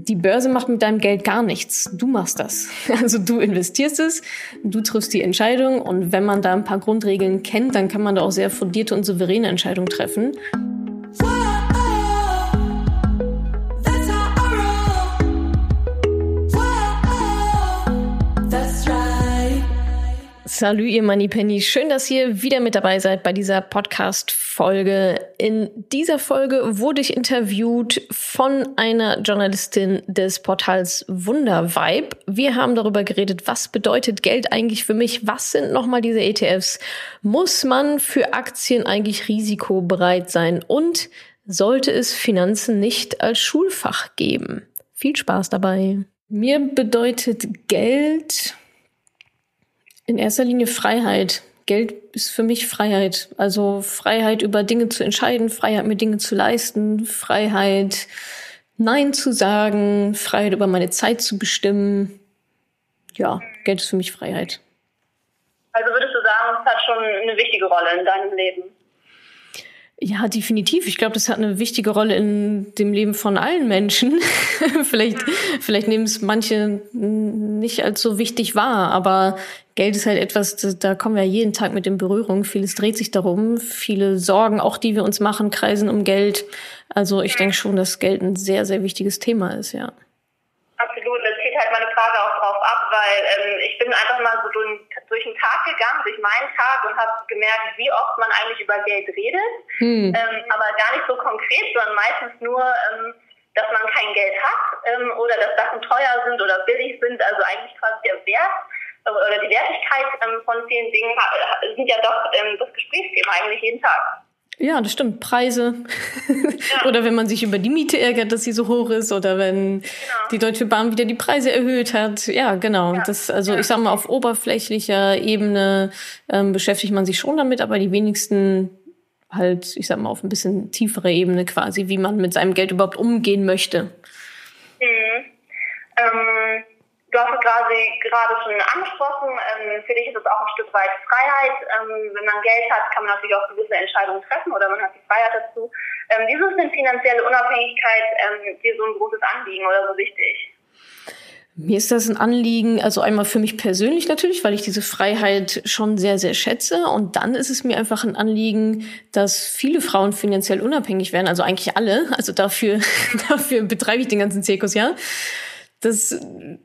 die Börse macht mit deinem Geld gar nichts. Du machst das. Also du investierst es, du triffst die Entscheidung und wenn man da ein paar Grundregeln kennt, dann kann man da auch sehr fundierte und souveräne Entscheidungen treffen. Salut, ihr Moneypenny. Schön, dass ihr wieder mit dabei seid bei dieser Podcast-Folge. In dieser Folge wurde ich interviewt von einer Journalistin des Portals Wundervibe. Wir haben darüber geredet, was bedeutet Geld eigentlich für mich? Was sind nochmal diese ETFs? Muss man für Aktien eigentlich risikobereit sein? Und sollte es Finanzen nicht als Schulfach geben? Viel Spaß dabei. Mir bedeutet Geld in erster Linie Freiheit. Geld ist für mich Freiheit. Also Freiheit über Dinge zu entscheiden, Freiheit mir Dinge zu leisten, Freiheit Nein zu sagen, Freiheit über meine Zeit zu bestimmen. Ja, Geld ist für mich Freiheit. Also würdest du sagen, es hat schon eine wichtige Rolle in deinem Leben? Ja, definitiv. Ich glaube, das hat eine wichtige Rolle in dem Leben von allen Menschen. vielleicht, vielleicht nehmen es manche nicht als so wichtig wahr, aber Geld ist halt etwas, da kommen wir jeden Tag mit in Berührung. Vieles dreht sich darum. Viele Sorgen, auch die wir uns machen, kreisen um Geld. Also ich denke schon, dass Geld ein sehr, sehr wichtiges Thema ist, ja. Absolut. Das zieht halt meine Frage auch drauf ab, weil ähm, ich bin einfach mal so durch, durch den Tag gegangen, durch meinen Tag und habe gemerkt, wie oft man eigentlich über Geld redet, hm. ähm, aber gar nicht so konkret, sondern meistens nur, ähm, dass man kein Geld hat ähm, oder dass Sachen teuer sind oder billig sind, also eigentlich quasi der Wert oder die Wertigkeit ähm, von vielen Dingen sind ja doch ähm, das Gesprächsthema eigentlich jeden Tag. Ja, das stimmt. Preise. Ja. oder wenn man sich über die Miete ärgert, dass sie so hoch ist, oder wenn genau. die Deutsche Bahn wieder die Preise erhöht hat. Ja, genau. Ja. Das, also ja. ich sag mal, auf oberflächlicher Ebene ähm, beschäftigt man sich schon damit, aber die wenigsten halt, ich sag mal, auf ein bisschen tieferer Ebene quasi, wie man mit seinem Geld überhaupt umgehen möchte. Mhm. Ähm Du hast es gerade, gerade schon angesprochen. Ähm, für dich ist es auch ein Stück weit Freiheit. Ähm, wenn man Geld hat, kann man natürlich auch gewisse Entscheidungen treffen oder man hat die Freiheit dazu. Ähm, wieso ist denn finanzielle Unabhängigkeit ähm, dir so ein großes Anliegen oder so wichtig? Mir ist das ein Anliegen, also einmal für mich persönlich natürlich, weil ich diese Freiheit schon sehr, sehr schätze. Und dann ist es mir einfach ein Anliegen, dass viele Frauen finanziell unabhängig werden, also eigentlich alle. Also dafür, dafür betreibe ich den ganzen Zirkus, ja dass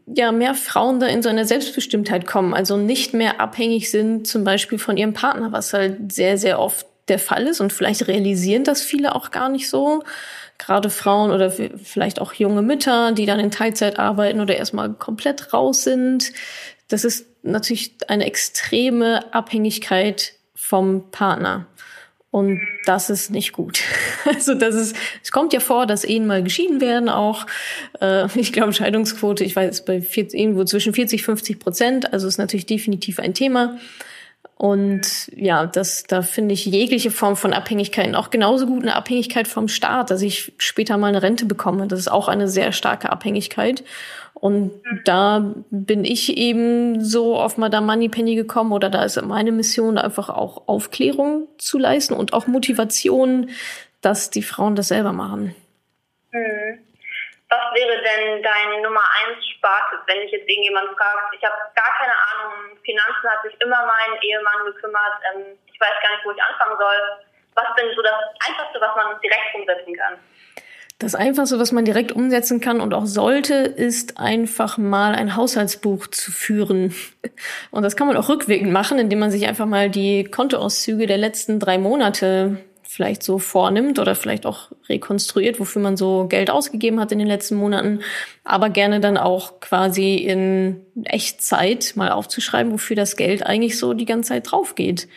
ja mehr Frauen da in so eine Selbstbestimmtheit kommen, also nicht mehr abhängig sind zum Beispiel von ihrem Partner, was halt sehr, sehr oft der Fall ist und vielleicht realisieren das viele auch gar nicht so. Gerade Frauen oder vielleicht auch junge Mütter, die dann in Teilzeit arbeiten oder erstmal komplett raus sind. Das ist natürlich eine extreme Abhängigkeit vom Partner. Und das ist nicht gut. Also das ist, es kommt ja vor, dass Ehen mal geschieden werden auch. Äh, ich glaube, Scheidungsquote, ich weiß, bei 40, irgendwo zwischen 40, 50 Prozent. Also ist natürlich definitiv ein Thema. Und ja, das, da finde ich jegliche Form von Abhängigkeiten auch genauso gut eine Abhängigkeit vom Staat, dass ich später mal eine Rente bekomme. Das ist auch eine sehr starke Abhängigkeit. Und da bin ich eben so auf Madame Moneypenny gekommen oder da ist meine Mission einfach auch Aufklärung zu leisten und auch Motivation, dass die Frauen das selber machen. Hm. Was wäre denn dein Nummer eins Sparte, wenn dich jetzt irgendjemand fragt? Ich habe gar keine Ahnung. Finanzen hat sich immer mein Ehemann gekümmert. Ähm, ich weiß gar nicht, wo ich anfangen soll. Was denn so das Einfachste, was man direkt umsetzen kann? Das Einfachste, was man direkt umsetzen kann und auch sollte, ist einfach mal ein Haushaltsbuch zu führen. Und das kann man auch rückwirkend machen, indem man sich einfach mal die Kontoauszüge der letzten drei Monate vielleicht so vornimmt oder vielleicht auch rekonstruiert, wofür man so Geld ausgegeben hat in den letzten Monaten, aber gerne dann auch quasi in Echtzeit mal aufzuschreiben, wofür das Geld eigentlich so die ganze Zeit drauf geht.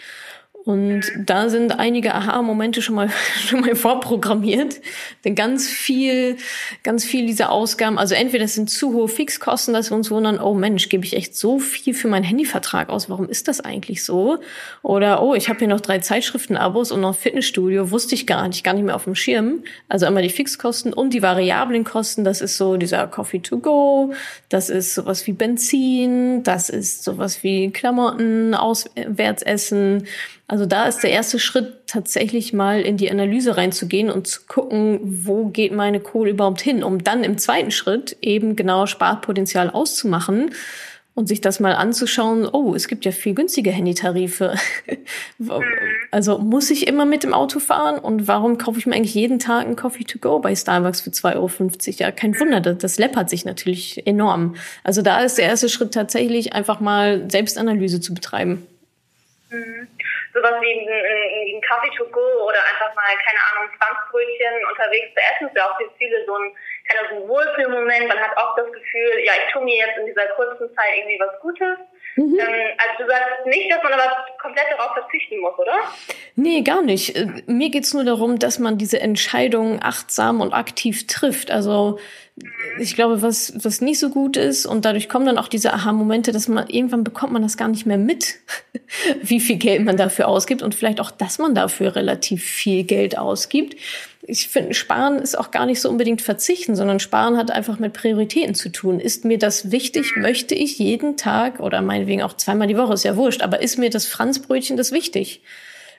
Und da sind einige Aha-Momente schon mal, schon mal vorprogrammiert. Denn ganz viel, ganz viel dieser Ausgaben, also entweder das sind zu hohe Fixkosten, dass wir uns wundern, oh Mensch, gebe ich echt so viel für meinen Handyvertrag aus? Warum ist das eigentlich so? Oder, oh, ich habe hier noch drei Zeitschriften-Abos und noch Fitnessstudio, wusste ich gar nicht, gar nicht mehr auf dem Schirm. Also einmal die Fixkosten und die variablen Kosten, das ist so dieser Coffee to go, das ist sowas wie Benzin, das ist sowas wie Klamotten, Auswärtsessen, Also da ist der erste Schritt tatsächlich mal in die Analyse reinzugehen und zu gucken, wo geht meine Kohle überhaupt hin, um dann im zweiten Schritt eben genau Sparpotenzial auszumachen und sich das mal anzuschauen, oh, es gibt ja viel günstige Handytarife. also muss ich immer mit dem Auto fahren und warum kaufe ich mir eigentlich jeden Tag einen Coffee to go bei Starbucks für 2,50 Euro? Ja, kein Wunder, das, das läppert sich natürlich enorm. Also da ist der erste Schritt tatsächlich einfach mal Selbstanalyse zu betreiben. Mhm sowas wie ein, Kaffee to go oder einfach mal, keine Ahnung, Franzbrötchen unterwegs zu essen, ist ja auch für viele so ein, keine so ein Wohlfühlmoment. Man hat auch das Gefühl, ja, ich tue mir jetzt in dieser kurzen Zeit irgendwie was Gutes. Mhm. Ähm, also du sagst nicht, dass man aber komplett darauf verzichten muss, oder? Nee, gar nicht. Äh, mir geht's nur darum, dass man diese Entscheidung achtsam und aktiv trifft. Also ich glaube, was, was nicht so gut ist, und dadurch kommen dann auch diese Aha-Momente, dass man irgendwann bekommt man das gar nicht mehr mit, wie viel Geld man dafür ausgibt und vielleicht auch, dass man dafür relativ viel Geld ausgibt. Ich finde, Sparen ist auch gar nicht so unbedingt verzichten, sondern Sparen hat einfach mit Prioritäten zu tun. Ist mir das wichtig? Möchte ich jeden Tag oder meinetwegen auch zweimal die Woche, ist ja wurscht, aber ist mir das Franzbrötchen das wichtig?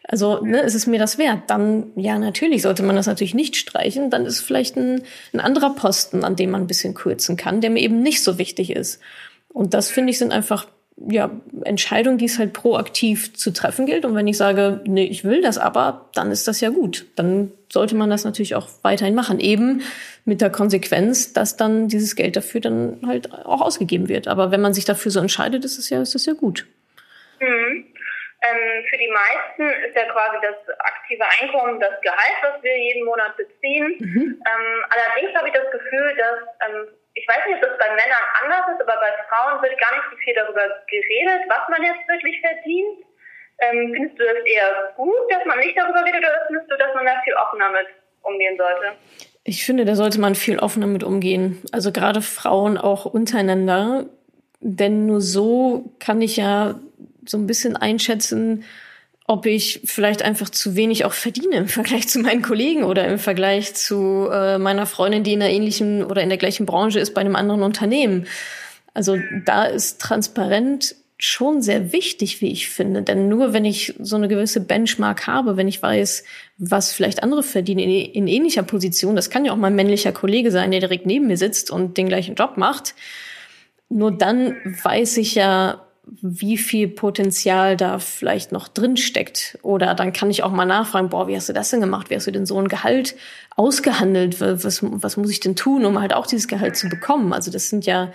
Also ne, ist es mir das wert? Dann, ja, natürlich sollte man das natürlich nicht streichen. Dann ist vielleicht ein, ein anderer Posten, an dem man ein bisschen kürzen kann, der mir eben nicht so wichtig ist. Und das finde ich sind einfach ja, Entscheidungen, die es halt proaktiv zu treffen gilt. Und wenn ich sage, nee, ich will das aber, dann ist das ja gut. Dann sollte man das natürlich auch weiterhin machen. Eben mit der Konsequenz, dass dann dieses Geld dafür dann halt auch ausgegeben wird. Aber wenn man sich dafür so entscheidet, ist es ja, ist es ja gut. Mhm. Ähm, für die meisten ist ja quasi das aktive Einkommen das Gehalt, was wir jeden Monat beziehen. Mhm. Ähm, allerdings habe ich das Gefühl, dass, ähm, ich weiß nicht, ob das bei Männern anders ist, aber bei Frauen wird gar nicht so viel darüber geredet, was man jetzt wirklich verdient. Ähm, findest du das eher gut, dass man nicht darüber redet, oder findest du, dass man da viel offener mit umgehen sollte? Ich finde, da sollte man viel offener mit umgehen. Also gerade Frauen auch untereinander. Denn nur so kann ich ja so ein bisschen einschätzen, ob ich vielleicht einfach zu wenig auch verdiene im Vergleich zu meinen Kollegen oder im Vergleich zu äh, meiner Freundin, die in einer ähnlichen oder in der gleichen Branche ist bei einem anderen Unternehmen. Also da ist transparent schon sehr wichtig, wie ich finde. Denn nur wenn ich so eine gewisse Benchmark habe, wenn ich weiß, was vielleicht andere verdienen in, in ähnlicher Position, das kann ja auch mal ein männlicher Kollege sein, der direkt neben mir sitzt und den gleichen Job macht, nur dann weiß ich ja, wie viel Potenzial da vielleicht noch drin steckt. Oder dann kann ich auch mal nachfragen, boah, wie hast du das denn gemacht? Wie hast du denn so ein Gehalt ausgehandelt? Was, was muss ich denn tun, um halt auch dieses Gehalt zu bekommen? Also das sind ja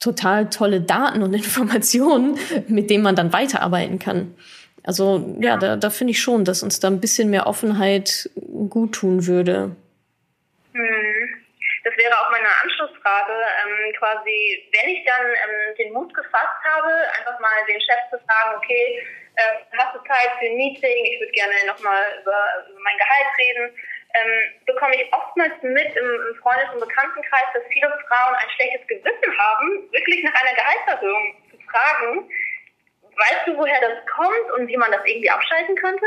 total tolle Daten und Informationen, mit denen man dann weiterarbeiten kann. Also ja, da, da finde ich schon, dass uns da ein bisschen mehr Offenheit gut tun würde. Meine Anschlussfrage, ähm, quasi, wenn ich dann ähm, den Mut gefasst habe, einfach mal den Chef zu fragen, okay, äh, hast du Zeit für ein Meeting, ich würde gerne nochmal über, über mein Gehalt reden, ähm, bekomme ich oftmals mit im, im Freundes- und Bekanntenkreis, dass viele Frauen ein schlechtes Gewissen haben, wirklich nach einer Gehaltserhöhung zu fragen. Weißt du, woher das kommt und wie man das irgendwie abschalten könnte?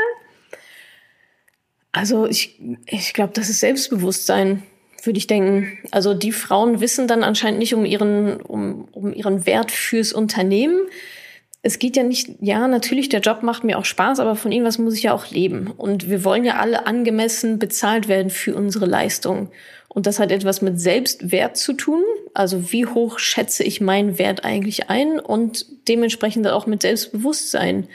Also ich, ich glaube, das ist Selbstbewusstsein würde ich denken. Also die Frauen wissen dann anscheinend nicht um ihren, um, um ihren Wert fürs Unternehmen. Es geht ja nicht, ja, natürlich, der Job macht mir auch Spaß, aber von irgendwas muss ich ja auch leben. Und wir wollen ja alle angemessen bezahlt werden für unsere Leistung. Und das hat etwas mit Selbstwert zu tun. Also wie hoch schätze ich meinen Wert eigentlich ein und dementsprechend auch mit Selbstbewusstsein.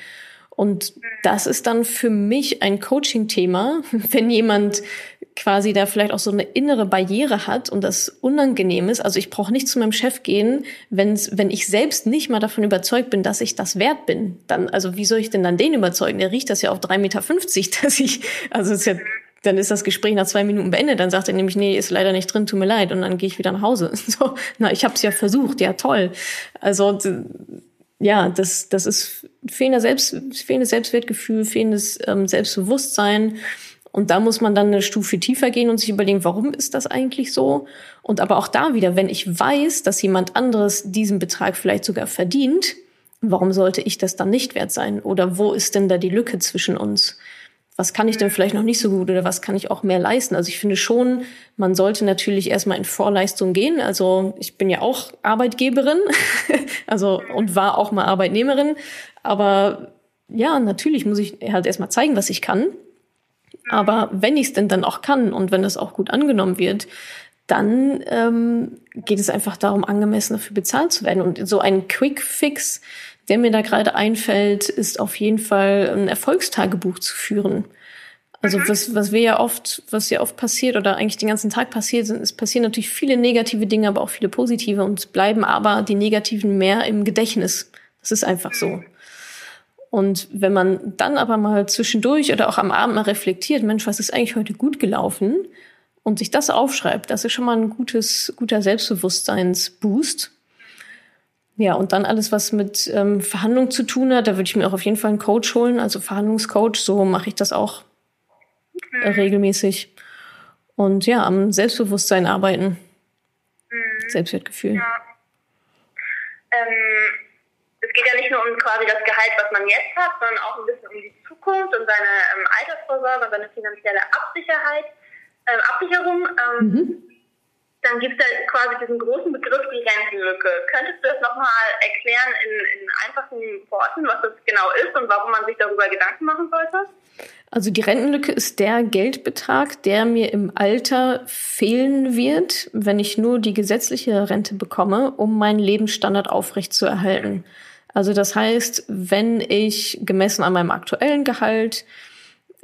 Und das ist dann für mich ein Coaching-Thema, wenn jemand quasi da vielleicht auch so eine innere Barriere hat und das unangenehm ist. Also ich brauche nicht zu meinem Chef gehen, wenn's, wenn ich selbst nicht mal davon überzeugt bin, dass ich das wert bin. Dann, also wie soll ich denn dann den überzeugen? Der riecht das ja auf 3,50 Meter, dass ich, also ist ja, dann ist das Gespräch nach zwei Minuten beendet. Dann sagt er nämlich, nee, ist leider nicht drin, tut mir leid. Und dann gehe ich wieder nach Hause. So, na, ich habe es ja versucht, ja toll. Also ja, das, das ist fehlender Selbst, fehlendes Selbstwertgefühl, fehlendes ähm, Selbstbewusstsein. Und da muss man dann eine Stufe tiefer gehen und sich überlegen, warum ist das eigentlich so? Und aber auch da wieder, wenn ich weiß, dass jemand anderes diesen Betrag vielleicht sogar verdient, warum sollte ich das dann nicht wert sein? Oder wo ist denn da die Lücke zwischen uns? Was kann ich denn vielleicht noch nicht so gut oder was kann ich auch mehr leisten? Also ich finde schon, man sollte natürlich erstmal in Vorleistung gehen. Also ich bin ja auch Arbeitgeberin, also und war auch mal Arbeitnehmerin, aber ja, natürlich muss ich halt erstmal zeigen, was ich kann. Aber wenn ich es denn dann auch kann und wenn das auch gut angenommen wird, dann ähm, geht es einfach darum, angemessen dafür bezahlt zu werden. Und so ein Quick Fix, der mir da gerade einfällt, ist auf jeden Fall ein Erfolgstagebuch zu führen. Also mhm. was, was wir ja oft, was ja oft passiert oder eigentlich den ganzen Tag passiert, sind, es passieren natürlich viele negative Dinge, aber auch viele positive und bleiben aber die negativen mehr im Gedächtnis. Das ist einfach so. Und wenn man dann aber mal zwischendurch oder auch am Abend mal reflektiert, Mensch, was ist eigentlich heute gut gelaufen? Und sich das aufschreibt, das ist schon mal ein gutes, guter Selbstbewusstseinsboost. Ja, und dann alles, was mit ähm, Verhandlung zu tun hat, da würde ich mir auch auf jeden Fall einen Coach holen, also Verhandlungscoach. So mache ich das auch mhm. regelmäßig. Und ja, am Selbstbewusstsein arbeiten. Mhm. Selbstwertgefühl. Ja. Ähm, es geht ja nicht nur um quasi das Gehalt, was man jetzt hat, sondern auch ein bisschen um die Zukunft und seine ähm, Altersvorsorge und seine finanzielle Absicherheit, äh, Absicherung. Ähm, mhm dann gibt es da quasi diesen großen Begriff, die Rentenlücke. Könntest du das nochmal erklären in, in einfachen Worten, was das genau ist und warum man sich darüber Gedanken machen sollte? Also die Rentenlücke ist der Geldbetrag, der mir im Alter fehlen wird, wenn ich nur die gesetzliche Rente bekomme, um meinen Lebensstandard aufrechtzuerhalten. Also das heißt, wenn ich gemessen an meinem aktuellen Gehalt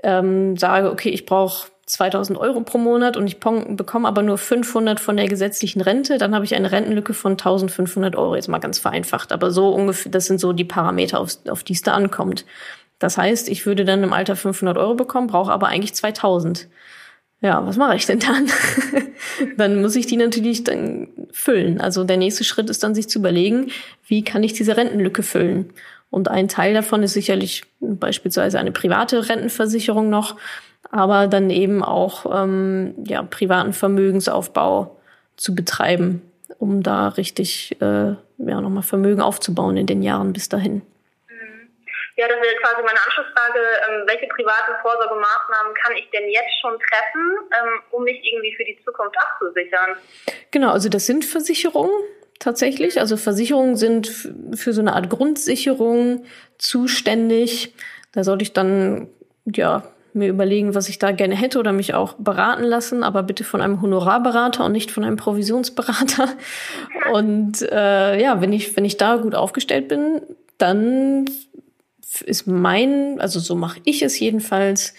ähm, sage, okay, ich brauche 2000 Euro pro Monat und ich bekomme aber nur 500 von der gesetzlichen Rente, dann habe ich eine Rentenlücke von 1500 Euro, jetzt mal ganz vereinfacht. Aber so ungefähr, das sind so die Parameter, auf, auf die es da ankommt. Das heißt, ich würde dann im Alter 500 Euro bekommen, brauche aber eigentlich 2000. Ja, was mache ich denn dann? dann muss ich die natürlich dann füllen. Also der nächste Schritt ist dann, sich zu überlegen, wie kann ich diese Rentenlücke füllen? Und ein Teil davon ist sicherlich beispielsweise eine private Rentenversicherung noch aber dann eben auch ähm, ja, privaten Vermögensaufbau zu betreiben, um da richtig äh, ja, nochmal Vermögen aufzubauen in den Jahren bis dahin. Ja, das wäre quasi meine Anschlussfrage. Ähm, welche privaten Vorsorgemaßnahmen kann ich denn jetzt schon treffen, ähm, um mich irgendwie für die Zukunft abzusichern? Genau, also das sind Versicherungen tatsächlich. Also Versicherungen sind für so eine Art Grundsicherung zuständig. Da sollte ich dann ja mir überlegen, was ich da gerne hätte oder mich auch beraten lassen, aber bitte von einem Honorarberater und nicht von einem Provisionsberater. Und äh, ja, wenn ich, wenn ich da gut aufgestellt bin, dann ist mein, also so mache ich es jedenfalls,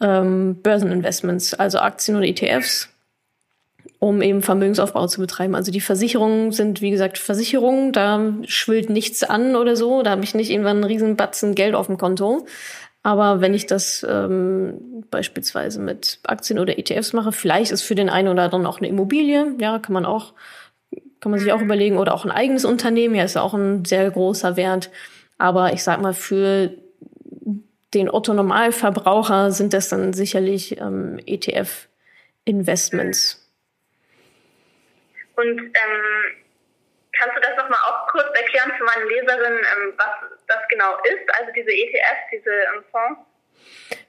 ähm, Börseninvestments, also Aktien und ETFs, um eben Vermögensaufbau zu betreiben. Also die Versicherungen sind, wie gesagt, Versicherungen, da schwillt nichts an oder so, da habe ich nicht irgendwann einen riesen Batzen Geld auf dem Konto. Aber wenn ich das ähm, beispielsweise mit Aktien oder ETFs mache, vielleicht ist für den einen oder anderen auch eine Immobilie, ja, kann man auch, kann man sich auch überlegen, oder auch ein eigenes Unternehmen, ja, ist ja auch ein sehr großer Wert. Aber ich sag mal, für den Otto Normalverbraucher sind das dann sicherlich ähm, ETF-Investments. Und ähm, kannst du das nochmal auch kurz erklären für meine Leserin, ähm, was das genau ist, also diese ETFs, diese ähm, Fonds?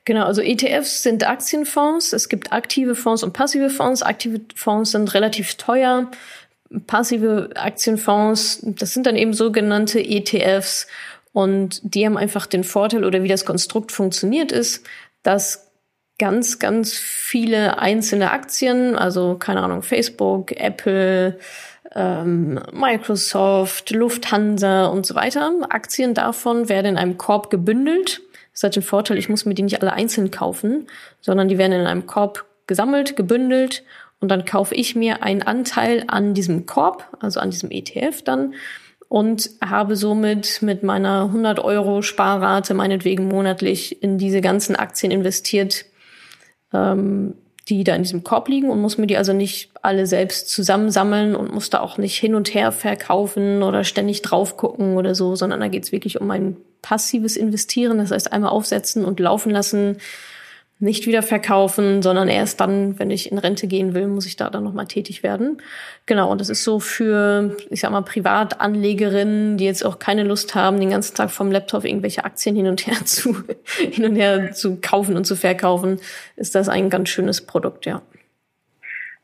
Genau, also ETFs sind Aktienfonds. Es gibt aktive Fonds und passive Fonds. Aktive Fonds sind relativ teuer. Passive Aktienfonds, das sind dann eben sogenannte ETFs. Und die haben einfach den Vorteil oder wie das Konstrukt funktioniert ist, dass ganz, ganz viele einzelne Aktien, also keine Ahnung, Facebook, Apple, ähm, Microsoft, Lufthansa und so weiter. Aktien davon werden in einem Korb gebündelt. Das hat den Vorteil, ich muss mir die nicht alle einzeln kaufen, sondern die werden in einem Korb gesammelt, gebündelt und dann kaufe ich mir einen Anteil an diesem Korb, also an diesem ETF dann und habe somit mit meiner 100 Euro Sparrate meinetwegen monatlich in diese ganzen Aktien investiert, ähm, die da in diesem Korb liegen und muss mir die also nicht alle selbst zusammensammeln und muss da auch nicht hin und her verkaufen oder ständig drauf gucken oder so, sondern da geht's wirklich um ein passives Investieren, das heißt einmal aufsetzen und laufen lassen, nicht wieder verkaufen, sondern erst dann, wenn ich in Rente gehen will, muss ich da dann nochmal tätig werden. Genau, und das ist so für, ich sag mal, Privatanlegerinnen, die jetzt auch keine Lust haben, den ganzen Tag vom Laptop irgendwelche Aktien hin und her zu, hin und her zu kaufen und zu verkaufen, ist das ein ganz schönes Produkt, ja.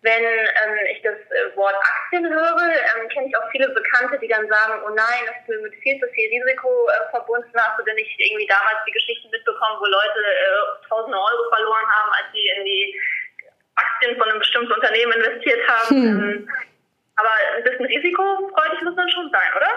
Wenn ähm, ich das äh, Wort Aktien höre, ähm, kenne ich auch viele Bekannte, die dann sagen, oh nein, das ist mit viel zu viel Risiko äh, verbunden. Hast du denn nicht irgendwie damals die Geschichten mitbekommen, wo Leute äh, tausende Euro verloren haben, als sie in die Aktien von einem bestimmten Unternehmen investiert haben? Hm. Ähm, aber ein bisschen risikofreudig muss man schon sein, oder?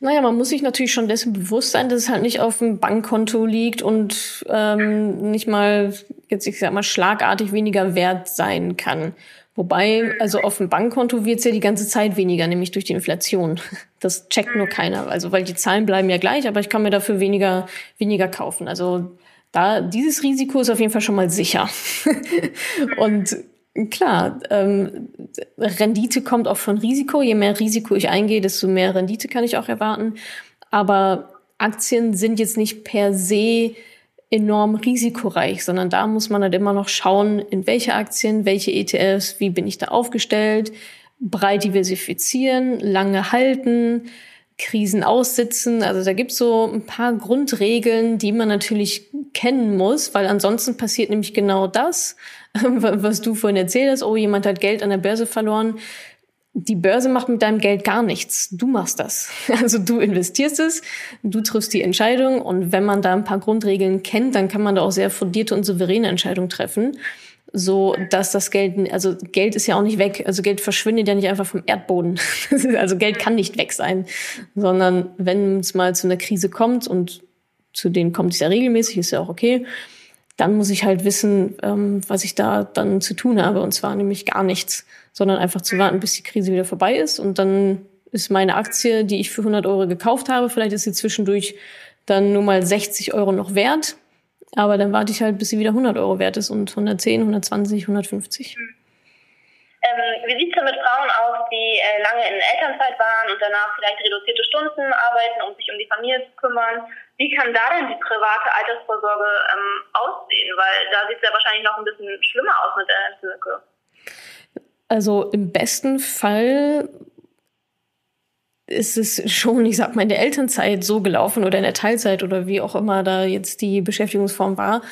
Naja, man muss sich natürlich schon dessen bewusst sein, dass es halt nicht auf dem Bankkonto liegt und ähm, nicht mal, jetzt ich sag mal, schlagartig weniger wert sein kann. Wobei, also auf dem Bankkonto wird es ja die ganze Zeit weniger, nämlich durch die Inflation. Das checkt nur keiner. Also weil die Zahlen bleiben ja gleich, aber ich kann mir dafür weniger, weniger kaufen. Also da, dieses Risiko ist auf jeden Fall schon mal sicher. und klar, ähm, Rendite kommt auch von Risiko. Je mehr Risiko ich eingehe, desto mehr Rendite kann ich auch erwarten. Aber Aktien sind jetzt nicht per se enorm risikoreich, sondern da muss man halt immer noch schauen, in welche Aktien, welche ETFs, wie bin ich da aufgestellt, breit diversifizieren, lange halten, Krisen aussitzen. Also da gibt's so ein paar Grundregeln, die man natürlich kennen muss, weil ansonsten passiert nämlich genau das, was du vorhin erzählt hast. Oh, jemand hat Geld an der Börse verloren die Börse macht mit deinem Geld gar nichts. Du machst das. Also du investierst es, du triffst die Entscheidung und wenn man da ein paar Grundregeln kennt, dann kann man da auch sehr fundierte und souveräne Entscheidungen treffen, so dass das Geld, also Geld ist ja auch nicht weg. Also Geld verschwindet ja nicht einfach vom Erdboden. also Geld kann nicht weg sein, sondern wenn es mal zu einer Krise kommt und zu denen kommt es ja regelmäßig, ist ja auch okay, dann muss ich halt wissen, ähm, was ich da dann zu tun habe. Und zwar nämlich gar nichts, sondern einfach zu warten, bis die Krise wieder vorbei ist. Und dann ist meine Aktie, die ich für 100 Euro gekauft habe, vielleicht ist sie zwischendurch dann nur mal 60 Euro noch wert. Aber dann warte ich halt, bis sie wieder 100 Euro wert ist und 110, 120, 150. Ähm, wie sieht es denn mit Frauen aus, die äh, lange in Elternzeit waren und danach vielleicht reduzierte Stunden arbeiten, um sich um die Familie zu kümmern? Wie kann da denn die private Altersvorsorge ähm, aussehen? Weil da sieht es ja wahrscheinlich noch ein bisschen schlimmer aus mit der Entzücke. Also im besten Fall ist es schon, ich sag mal, in der Elternzeit so gelaufen oder in der Teilzeit oder wie auch immer da jetzt die Beschäftigungsform war,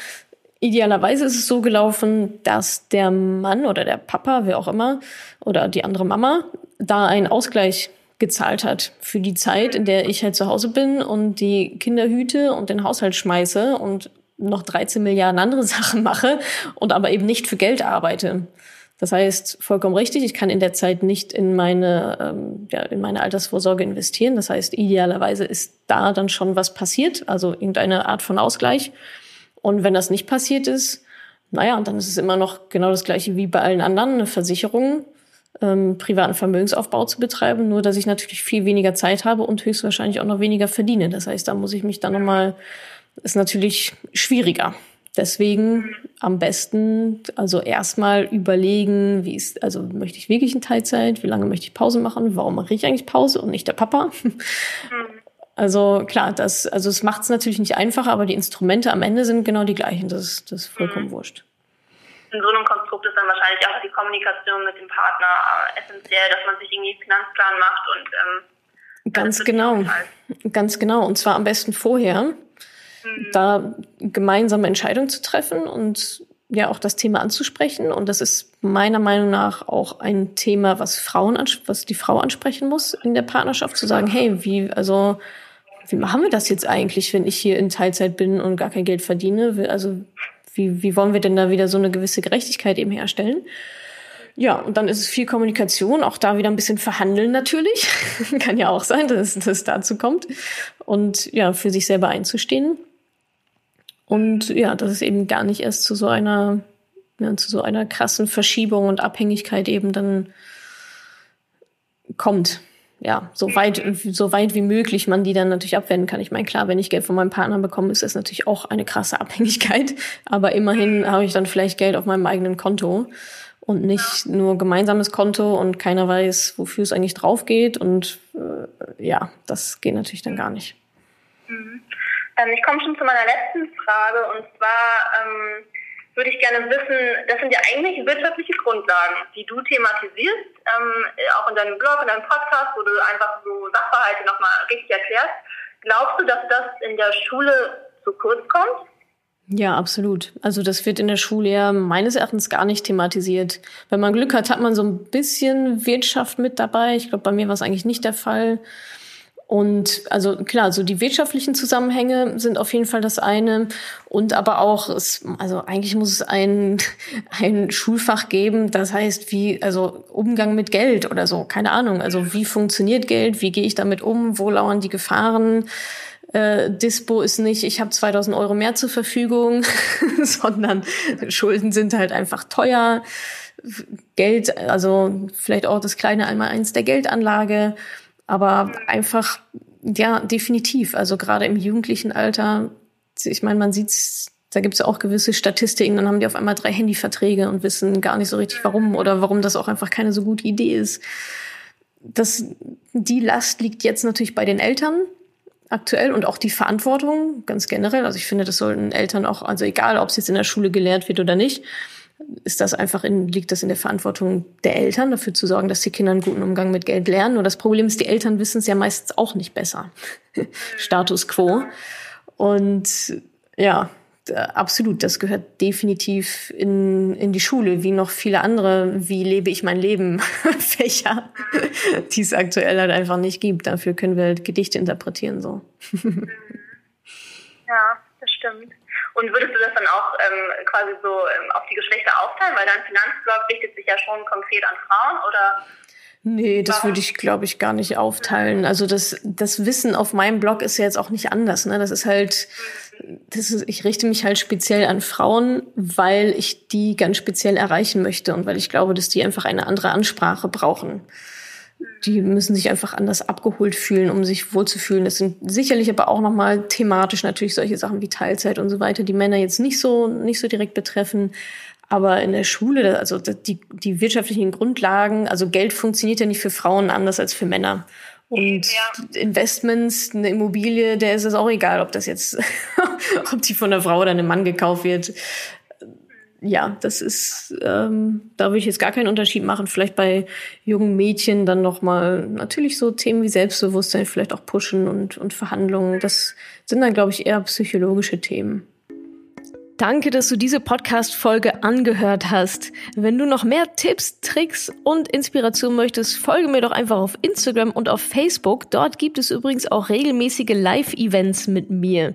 Idealerweise ist es so gelaufen, dass der Mann oder der Papa, wer auch immer, oder die andere Mama, da einen Ausgleich gezahlt hat für die Zeit, in der ich halt zu Hause bin und die Kinder hüte und den Haushalt schmeiße und noch 13 Milliarden andere Sachen mache und aber eben nicht für Geld arbeite. Das heißt, vollkommen richtig, ich kann in der Zeit nicht in meine, ähm, ja, in meine Altersvorsorge investieren. Das heißt, idealerweise ist da dann schon was passiert, also irgendeine Art von Ausgleich. Und wenn das nicht passiert ist, naja, dann ist es immer noch genau das gleiche wie bei allen anderen, eine Versicherung, ähm, privaten Vermögensaufbau zu betreiben, nur dass ich natürlich viel weniger Zeit habe und höchstwahrscheinlich auch noch weniger verdiene. Das heißt, da muss ich mich dann nochmal, ist natürlich schwieriger. Deswegen am besten also erstmal überlegen, wie ist, also möchte ich wirklich in Teilzeit, wie lange möchte ich Pause machen, warum mache ich eigentlich Pause und nicht der Papa? Also klar, das, also es macht es natürlich nicht einfacher, aber die Instrumente am Ende sind genau die gleichen. Das ist, das ist vollkommen mhm. wurscht. In so einem Konstrukt ist dann wahrscheinlich auch die Kommunikation mit dem Partner äh, essentiell, dass man sich irgendwie einen Finanzplan macht und ähm, ganz genau, ganz genau. Und zwar am besten vorher, mhm. da gemeinsame Entscheidungen zu treffen und ja auch das Thema anzusprechen. Und das ist meiner Meinung nach auch ein Thema, was Frauen, was die Frau ansprechen muss in der Partnerschaft, zu sagen, hey, wie, also wie machen wir das jetzt eigentlich, wenn ich hier in Teilzeit bin und gar kein Geld verdiene? Also wie, wie wollen wir denn da wieder so eine gewisse Gerechtigkeit eben herstellen? Ja, und dann ist es viel Kommunikation, auch da wieder ein bisschen verhandeln natürlich. Kann ja auch sein, dass es dazu kommt. Und ja, für sich selber einzustehen. Und ja, dass es eben gar nicht erst zu so einer, ja, zu so einer krassen Verschiebung und Abhängigkeit eben dann kommt ja, so weit, so weit wie möglich man die dann natürlich abwenden kann. Ich meine, klar, wenn ich Geld von meinem Partner bekomme, ist das natürlich auch eine krasse Abhängigkeit. Aber immerhin habe ich dann vielleicht Geld auf meinem eigenen Konto und nicht nur gemeinsames Konto und keiner weiß, wofür es eigentlich drauf geht. Und äh, ja, das geht natürlich dann gar nicht. Mhm. Ähm, ich komme schon zu meiner letzten Frage und zwar ähm, würde ich gerne wissen, das sind ja eigentlich wirtschaftliche Grundlagen, die du thematisierst, ähm, auch in deinem Blog, in deinem Podcast, wo du einfach so Sachverhalte nochmal richtig erklärst. Glaubst du, dass das in der Schule zu kurz kommt? Ja, absolut. Also das wird in der Schule ja meines Erachtens gar nicht thematisiert. Wenn man Glück hat, hat man so ein bisschen Wirtschaft mit dabei. Ich glaube, bei mir war es eigentlich nicht der Fall. Und also klar, so die wirtschaftlichen Zusammenhänge sind auf jeden Fall das eine. Und aber auch, es, also eigentlich muss es ein, ein Schulfach geben, das heißt, wie, also Umgang mit Geld oder so, keine Ahnung. Also wie funktioniert Geld, wie gehe ich damit um, wo lauern die Gefahren? Äh, Dispo ist nicht, ich habe 2000 Euro mehr zur Verfügung, sondern Schulden sind halt einfach teuer. Geld, also vielleicht auch das kleine einmal eins der Geldanlage aber einfach, ja, definitiv. Also gerade im jugendlichen Alter, ich meine, man sieht's, da gibt's ja auch gewisse Statistiken, dann haben die auf einmal drei Handyverträge und wissen gar nicht so richtig warum oder warum das auch einfach keine so gute Idee ist. Das, die Last liegt jetzt natürlich bei den Eltern aktuell und auch die Verantwortung ganz generell. Also ich finde, das sollten Eltern auch, also egal, ob es jetzt in der Schule gelehrt wird oder nicht, ist das einfach in, liegt das in der Verantwortung der Eltern, dafür zu sorgen, dass die Kinder einen guten Umgang mit Geld lernen. Und das Problem ist, die Eltern wissen es ja meistens auch nicht besser. Status quo. Und ja, absolut, das gehört definitiv in, in die Schule, wie noch viele andere, wie lebe ich mein Leben, Fächer, die es aktuell halt einfach nicht gibt. Dafür können wir halt Gedichte interpretieren, so. ja, das stimmt. Und würdest du das dann auch ähm, quasi so ähm, auf die Geschlechter aufteilen? Weil dein Finanzblog richtet sich ja schon konkret an Frauen oder? Nee, das würde ich, glaube ich, gar nicht aufteilen. Also das, das Wissen auf meinem Blog ist ja jetzt auch nicht anders. Ne? Das ist halt, das ist, ich richte mich halt speziell an Frauen, weil ich die ganz speziell erreichen möchte und weil ich glaube, dass die einfach eine andere Ansprache brauchen die müssen sich einfach anders abgeholt fühlen, um sich wohlzufühlen. Das sind sicherlich aber auch nochmal thematisch natürlich solche Sachen wie Teilzeit und so weiter, die Männer jetzt nicht so, nicht so direkt betreffen. Aber in der Schule, also die, die wirtschaftlichen Grundlagen, also Geld funktioniert ja nicht für Frauen anders als für Männer. Und ja. Investments, eine Immobilie, der ist es auch egal, ob das jetzt, ob die von einer Frau oder einem Mann gekauft wird ja, das ist, ähm, da würde ich jetzt gar keinen Unterschied machen. Vielleicht bei jungen Mädchen dann nochmal natürlich so Themen wie Selbstbewusstsein, vielleicht auch Pushen und, und Verhandlungen. Das sind dann, glaube ich, eher psychologische Themen. Danke, dass du diese Podcast-Folge angehört hast. Wenn du noch mehr Tipps, Tricks und Inspiration möchtest, folge mir doch einfach auf Instagram und auf Facebook. Dort gibt es übrigens auch regelmäßige Live-Events mit mir.